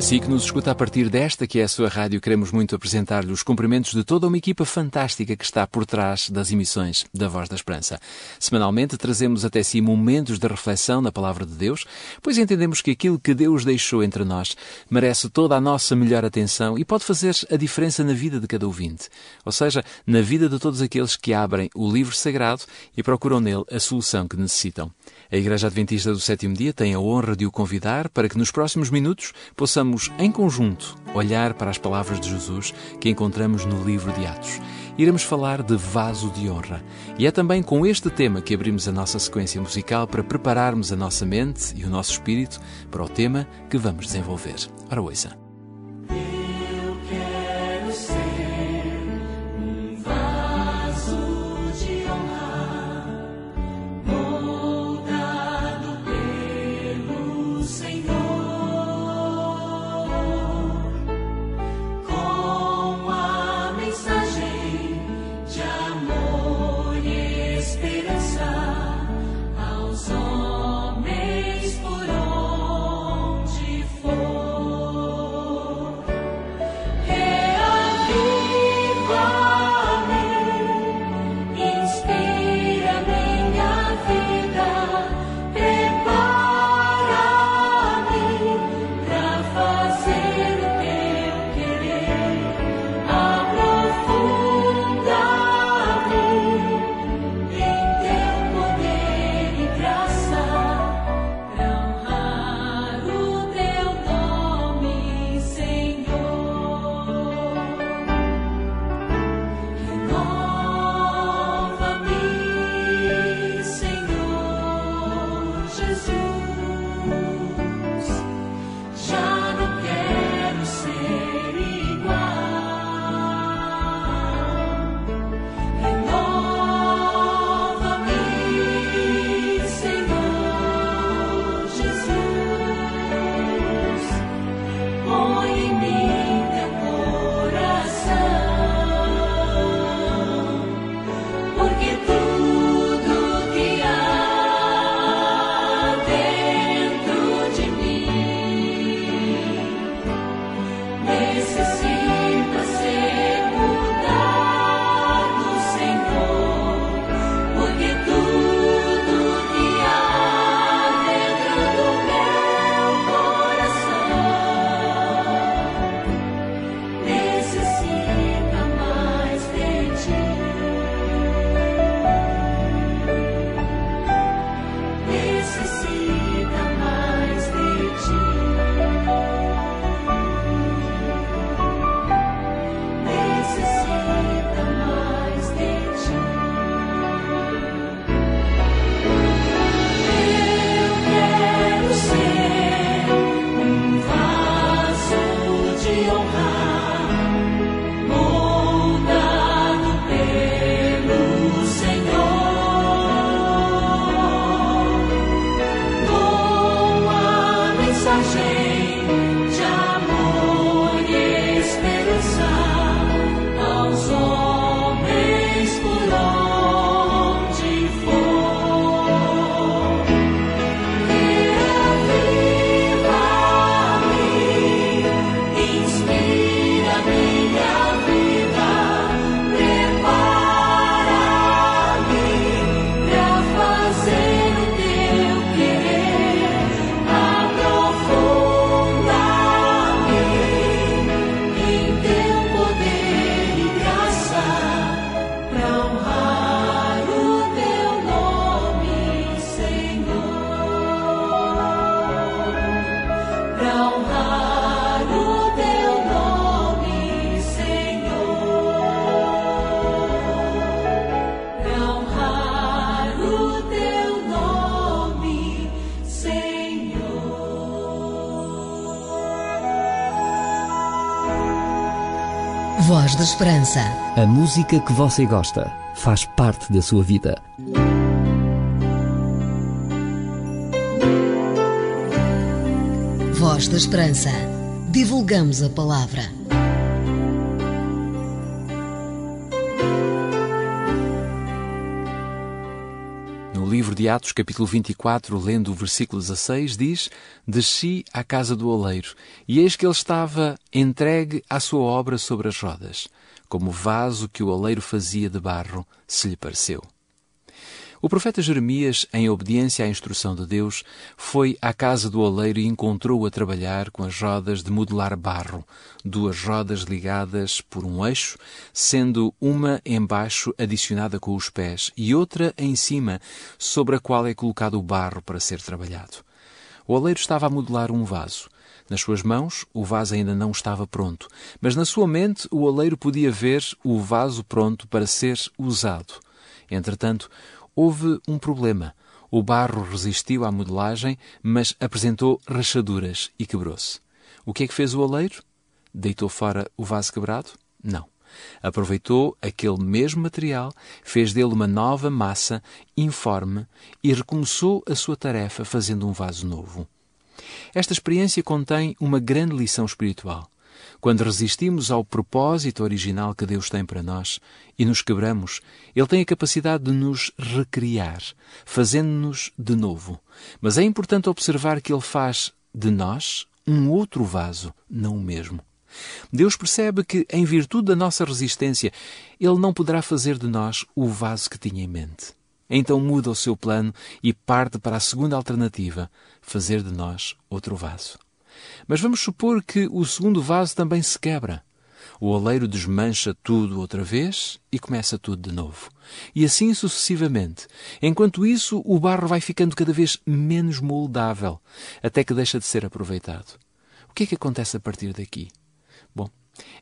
Si que nos escuta a partir desta, que é a sua rádio, queremos muito apresentar-lhe os cumprimentos de toda uma equipa fantástica que está por trás das emissões da Voz da Esperança. Semanalmente trazemos até si momentos de reflexão na Palavra de Deus, pois entendemos que aquilo que Deus deixou entre nós merece toda a nossa melhor atenção e pode fazer a diferença na vida de cada ouvinte, ou seja, na vida de todos aqueles que abrem o livro sagrado e procuram nele a solução que necessitam. A Igreja Adventista do Sétimo Dia tem a honra de o convidar para que nos próximos minutos possamos, em conjunto, olhar para as palavras de Jesus que encontramos no livro de Atos. Iremos falar de vaso de honra. E é também com este tema que abrimos a nossa sequência musical para prepararmos a nossa mente e o nosso espírito para o tema que vamos desenvolver. Ora, ouça. Voz da Esperança. A música que você gosta faz parte da sua vida. Voz da Esperança. Divulgamos a palavra. livro de Atos, capítulo 24, lendo o versículo 16, diz: Desci à casa do oleiro, e eis que ele estava entregue à sua obra sobre as rodas, como vaso que o oleiro fazia de barro, se lhe pareceu. O profeta Jeremias, em obediência à instrução de Deus, foi à casa do oleiro e encontrou-o a trabalhar com as rodas de modelar barro, duas rodas ligadas por um eixo, sendo uma embaixo adicionada com os pés e outra em cima, sobre a qual é colocado o barro para ser trabalhado. O oleiro estava a modelar um vaso. Nas suas mãos, o vaso ainda não estava pronto, mas na sua mente, o oleiro podia ver o vaso pronto para ser usado. Entretanto, houve um problema. O barro resistiu à modelagem, mas apresentou rachaduras e quebrou-se. O que é que fez o oleiro? Deitou fora o vaso quebrado? Não. Aproveitou aquele mesmo material, fez dele uma nova massa informe e recomeçou a sua tarefa fazendo um vaso novo. Esta experiência contém uma grande lição espiritual. Quando resistimos ao propósito original que Deus tem para nós e nos quebramos, Ele tem a capacidade de nos recriar, fazendo-nos de novo. Mas é importante observar que Ele faz de nós um outro vaso, não o mesmo. Deus percebe que, em virtude da nossa resistência, Ele não poderá fazer de nós o vaso que tinha em mente. Então muda o seu plano e parte para a segunda alternativa, fazer de nós outro vaso. Mas vamos supor que o segundo vaso também se quebra. O oleiro desmancha tudo outra vez e começa tudo de novo. E assim sucessivamente. Enquanto isso, o barro vai ficando cada vez menos moldável, até que deixa de ser aproveitado. O que é que acontece a partir daqui? Bom,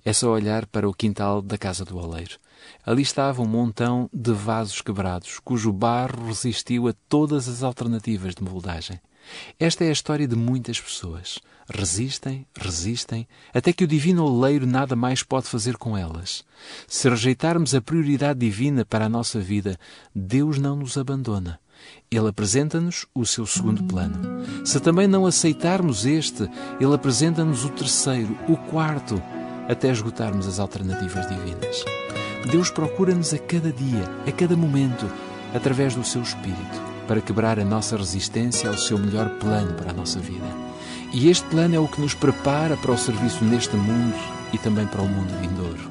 é só olhar para o quintal da casa do oleiro. Ali estava um montão de vasos quebrados, cujo barro resistiu a todas as alternativas de moldagem. Esta é a história de muitas pessoas. Resistem, resistem, até que o divino oleiro nada mais pode fazer com elas. Se rejeitarmos a prioridade divina para a nossa vida, Deus não nos abandona. Ele apresenta-nos o seu segundo plano. Se também não aceitarmos este, ele apresenta-nos o terceiro, o quarto, até esgotarmos as alternativas divinas. Deus procura-nos a cada dia, a cada momento, através do seu Espírito, para quebrar a nossa resistência ao seu melhor plano para a nossa vida. E este plano é o que nos prepara para o serviço neste mundo e também para o mundo vindouro.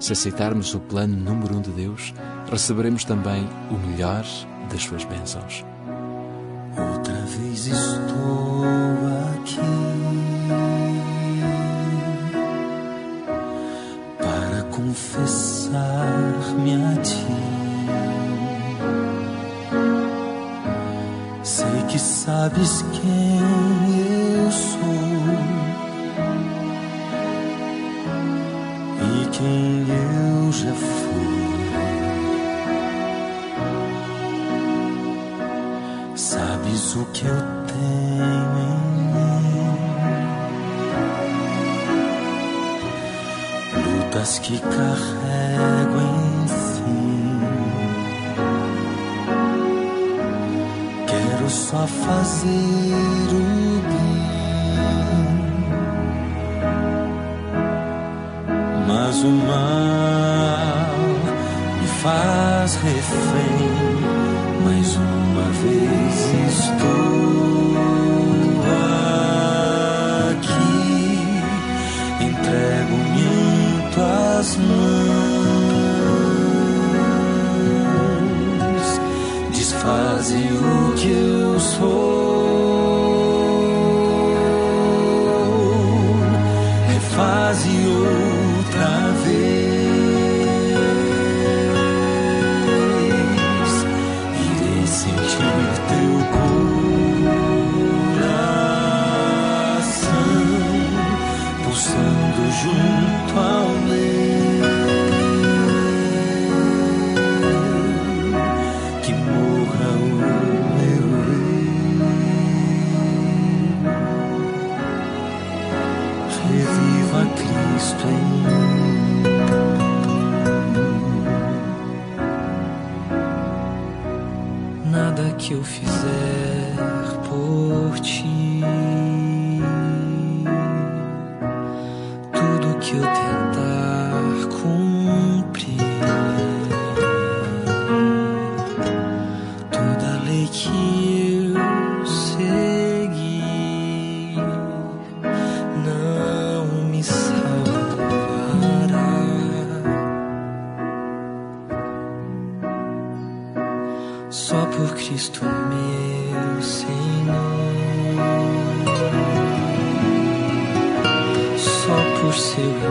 Se aceitarmos o plano número um de Deus, receberemos também o melhor das suas bênçãos. Outra vez estou aqui para confessar-me a ti. Que sabes quem eu sou e quem eu já fui. Sabes o que eu tenho em mim, lutas que carrego em Quero só fazer o bem, mas o mal me faz refém. Mais uma vez estou aqui, entrego-me em tuas mãos, desfaze o que eu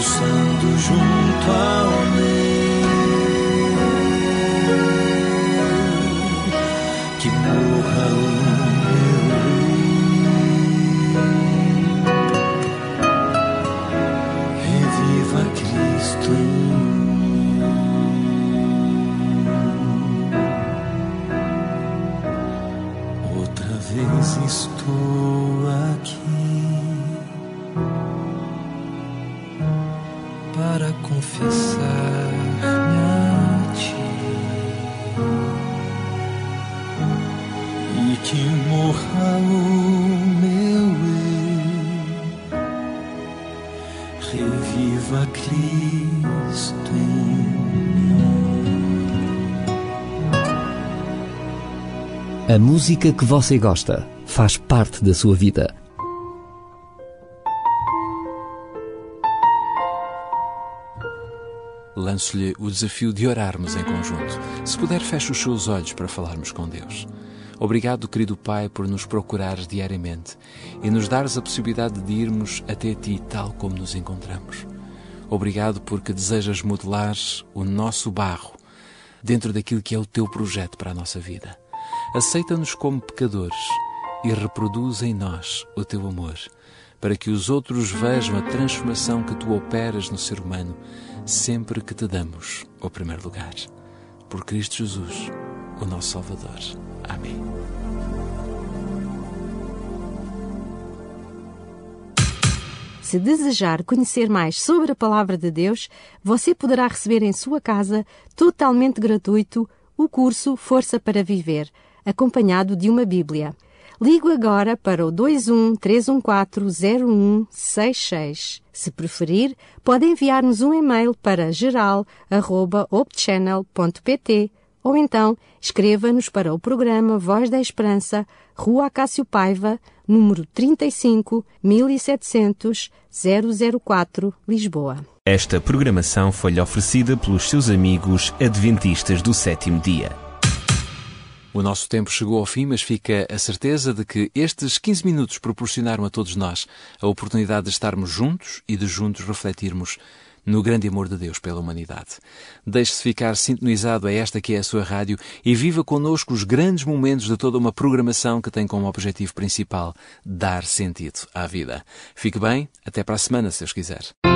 pulsando junto ao meu. Que morra o confessar-me a ti. E que morra o meu eu, reviva Cristo em A música que você gosta faz parte da sua vida. Lanço-lhe o desafio de orarmos em conjunto. Se puder, feche os seus olhos para falarmos com Deus. Obrigado, querido Pai, por nos procurares diariamente e nos dares a possibilidade de irmos até Ti tal como nos encontramos. Obrigado porque desejas modelar o nosso barro dentro daquilo que é o Teu projeto para a nossa vida. Aceita-nos como pecadores e reproduz em nós o Teu amor, para que os outros vejam a transformação que Tu operas no ser humano sempre que te damos o primeiro lugar. Por Cristo Jesus, o nosso Salvador. Amém. Se desejar conhecer mais sobre a Palavra de Deus, você poderá receber em sua casa, totalmente gratuito, o curso Força para Viver, acompanhado de uma Bíblia. Ligue agora para o 21 314 0166. Se preferir, pode enviar-nos um e-mail para geral.opchannel.pt ou então escreva-nos para o programa Voz da Esperança, Rua Acácio Paiva, número 35 1700 004, Lisboa. Esta programação foi-lhe oferecida pelos seus amigos adventistas do sétimo dia. O nosso tempo chegou ao fim, mas fica a certeza de que estes 15 minutos proporcionaram a todos nós a oportunidade de estarmos juntos e de juntos refletirmos no grande amor de Deus pela humanidade. Deixe-se ficar sintonizado a esta que é a sua rádio e viva connosco os grandes momentos de toda uma programação que tem como objetivo principal dar sentido à vida. Fique bem, até para a semana, se Deus quiser.